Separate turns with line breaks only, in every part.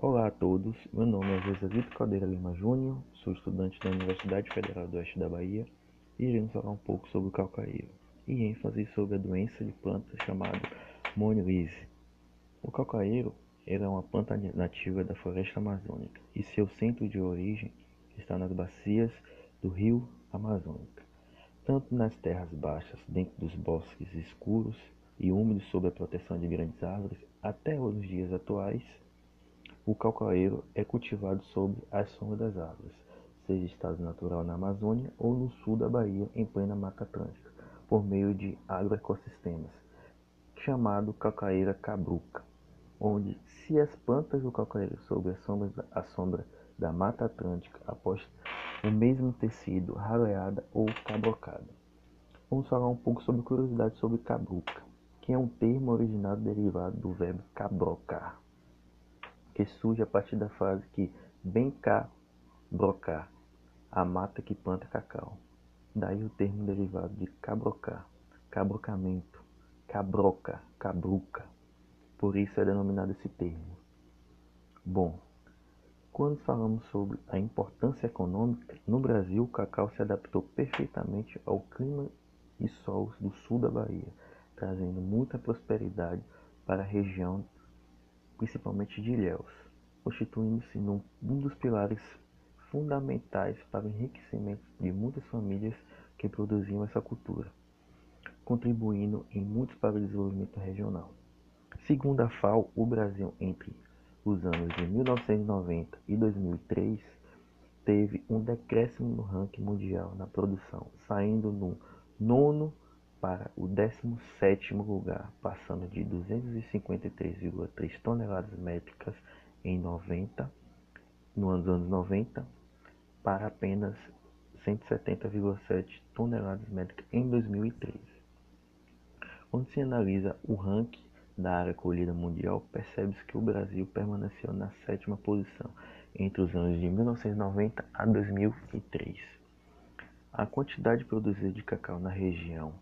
Olá a todos, meu nome é José Vitor Caldeira Lima Júnior, sou estudante da Universidade Federal do Oeste da Bahia e iremos falar um pouco sobre o calcaíro e ênfase sobre a doença de planta chamada monilise. O calcaíro era uma planta nativa da floresta amazônica e seu centro de origem está nas bacias do rio Amazônica, tanto nas terras baixas, dentro dos bosques escuros e úmidos sob a proteção de grandes árvores, até os dias atuais o calcaeiro é cultivado sob a sombra das árvores, seja estado natural na Amazônia ou no sul da Bahia, em plena Mata Atlântica, por meio de agroecossistemas, chamado calcaeira cabruca, onde se as plantas do calcaeiro sob a sombra, a sombra da Mata Atlântica após o mesmo tecido raleada ou cabrocada. Vamos falar um pouco sobre curiosidade sobre cabruca, que é um termo originado derivado do verbo cabrocar que surge a partir da frase que bem cá brocar, a mata que planta cacau. Daí o termo derivado de cabrocar, cabrocamento, cabroca, cabruca. Por isso é denominado esse termo. Bom, quando falamos sobre a importância econômica, no Brasil o cacau se adaptou perfeitamente ao clima e solos do sul da Bahia, trazendo muita prosperidade para a região principalmente de Ilhéus, constituindo-se um dos pilares fundamentais para o enriquecimento de muitas famílias que produziam essa cultura, contribuindo em muito para o desenvolvimento regional. Segundo a FAO, o Brasil entre os anos de 1990 e 2003 teve um decréscimo no ranking mundial na produção, saindo no nono para o 17º lugar, passando de 253,3 toneladas métricas em 90, no ano dos anos 90, para apenas 170,7 toneladas métricas em 2013. Quando se analisa o ranking da área colhida mundial, percebe-se que o Brasil permaneceu na sétima posição entre os anos de 1990 a 2003. A quantidade produzida de cacau na região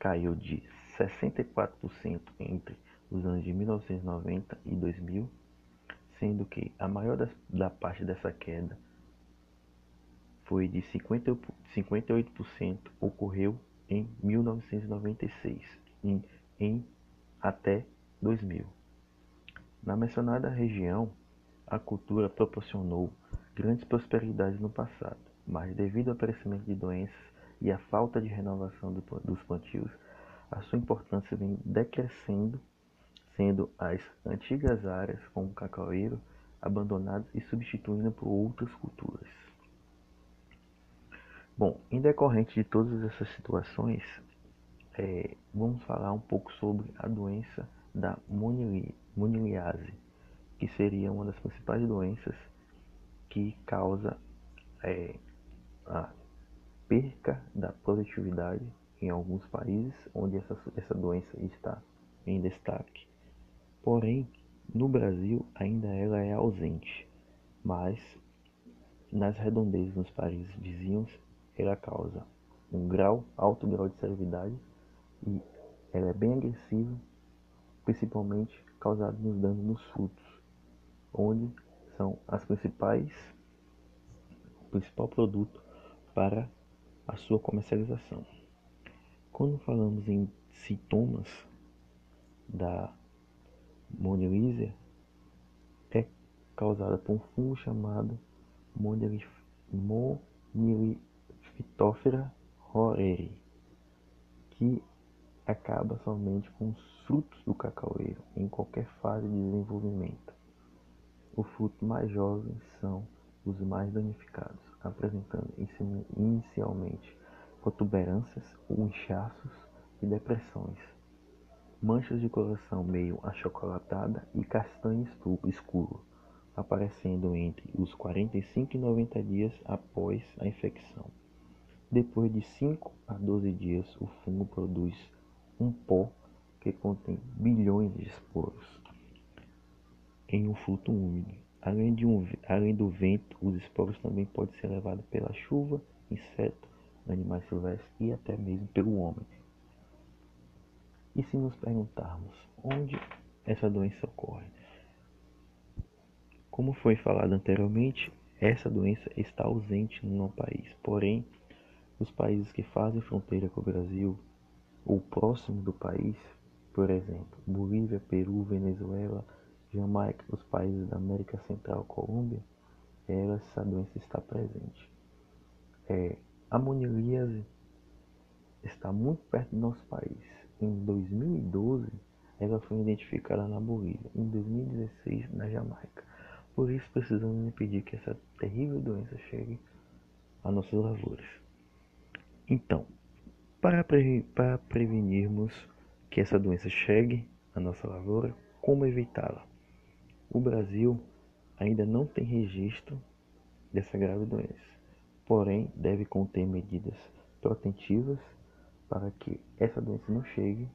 caiu de 64% entre os anos de 1990 e 2000, sendo que a maior da parte dessa queda foi de 50, 58% ocorreu em 1996 e em até 2000. Na mencionada região, a cultura proporcionou grandes prosperidades no passado, mas devido ao aparecimento de doenças e a falta de renovação do, dos plantios, a sua importância vem decrescendo, sendo as antigas áreas como cacaueiro abandonadas e substituindo por outras culturas. Bom, em decorrente de todas essas situações, é, vamos falar um pouco sobre a doença da moniliase, que seria uma das principais doenças que causa é, a perca da produtividade em alguns países onde essa, essa doença está em destaque. Porém, no Brasil ainda ela é ausente, mas nas redondezas nos países vizinhos ela causa um grau, alto grau de servidade e ela é bem agressiva, principalmente causada nos danos nos frutos, onde são as principais o principal produto para a sua comercialização. Quando falamos em sintomas da monilísia, é causada por um fungo chamado Moniliphytophthora horeri, que acaba somente com os frutos do cacaueiro em qualquer fase de desenvolvimento. Os frutos mais jovens são os mais danificados apresentando inicialmente protuberâncias inchaços e depressões, manchas de coloração meio achocolatada e castanho escuro, aparecendo entre os 45 e 90 dias após a infecção. Depois de 5 a 12 dias, o fungo produz um pó que contém bilhões de esporos em um fruto úmido Além, de um, além do vento, os esporos também podem ser levados pela chuva, insetos, animais silvestres e até mesmo pelo homem. E se nos perguntarmos onde essa doença ocorre? Como foi falado anteriormente, essa doença está ausente no país. Porém, os países que fazem fronteira com o Brasil ou próximo do país, por exemplo, Bolívia, Peru, Venezuela, Jamaica, os países da América Central, Colômbia, essa doença está presente. É, a monilíase está muito perto do nosso país. Em 2012, ela foi identificada na Bolívia, em 2016 na Jamaica. Por isso precisamos impedir que essa terrível doença chegue a nossas lavouras. Então, para, pre para prevenirmos que essa doença chegue à nossa lavoura, como evitá-la? O Brasil ainda não tem registro dessa grave doença, porém deve conter medidas protetivas para que essa doença não chegue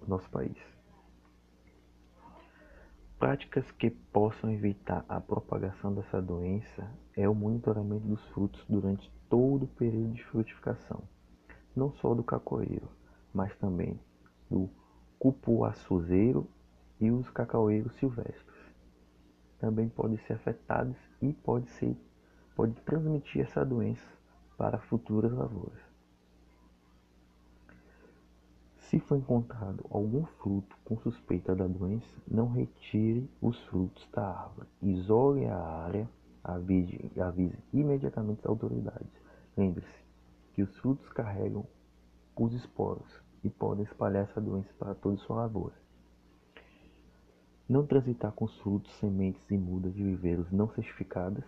ao nosso país. Práticas que possam evitar a propagação dessa doença é o monitoramento dos frutos durante todo o período de frutificação, não só do cacoeiro, mas também do cupuaçuzeiro e os cacaueiros silvestres. Também podem ser afetados e pode, ser, pode transmitir essa doença para futuras lavouras. Se for encontrado algum fruto com suspeita da doença, não retire os frutos da árvore. Isole a área, avise, avise imediatamente as autoridades. Lembre-se que os frutos carregam os esporos e podem espalhar essa doença para toda sua lavoura. Não transitar com os frutos, sementes e mudas de viveiros não certificadas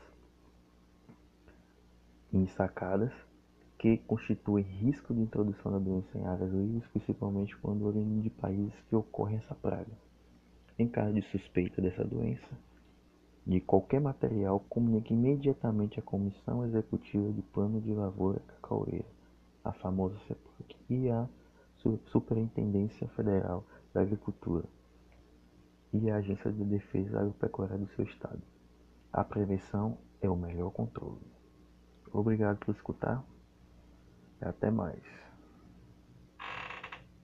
e ensacadas que constituem risco de introdução da doença em áreas livres, principalmente quando oriundem de países que ocorre essa praga. Em caso de suspeita dessa doença, de qualquer material, comunique imediatamente à Comissão Executiva de Plano de Lavoura Cacaueira, a famosa CEPAC, e à Superintendência Federal da Agricultura e à Agência de Defesa Agropecuária do seu estado. A prevenção é o melhor controle. Obrigado por escutar. Até mais.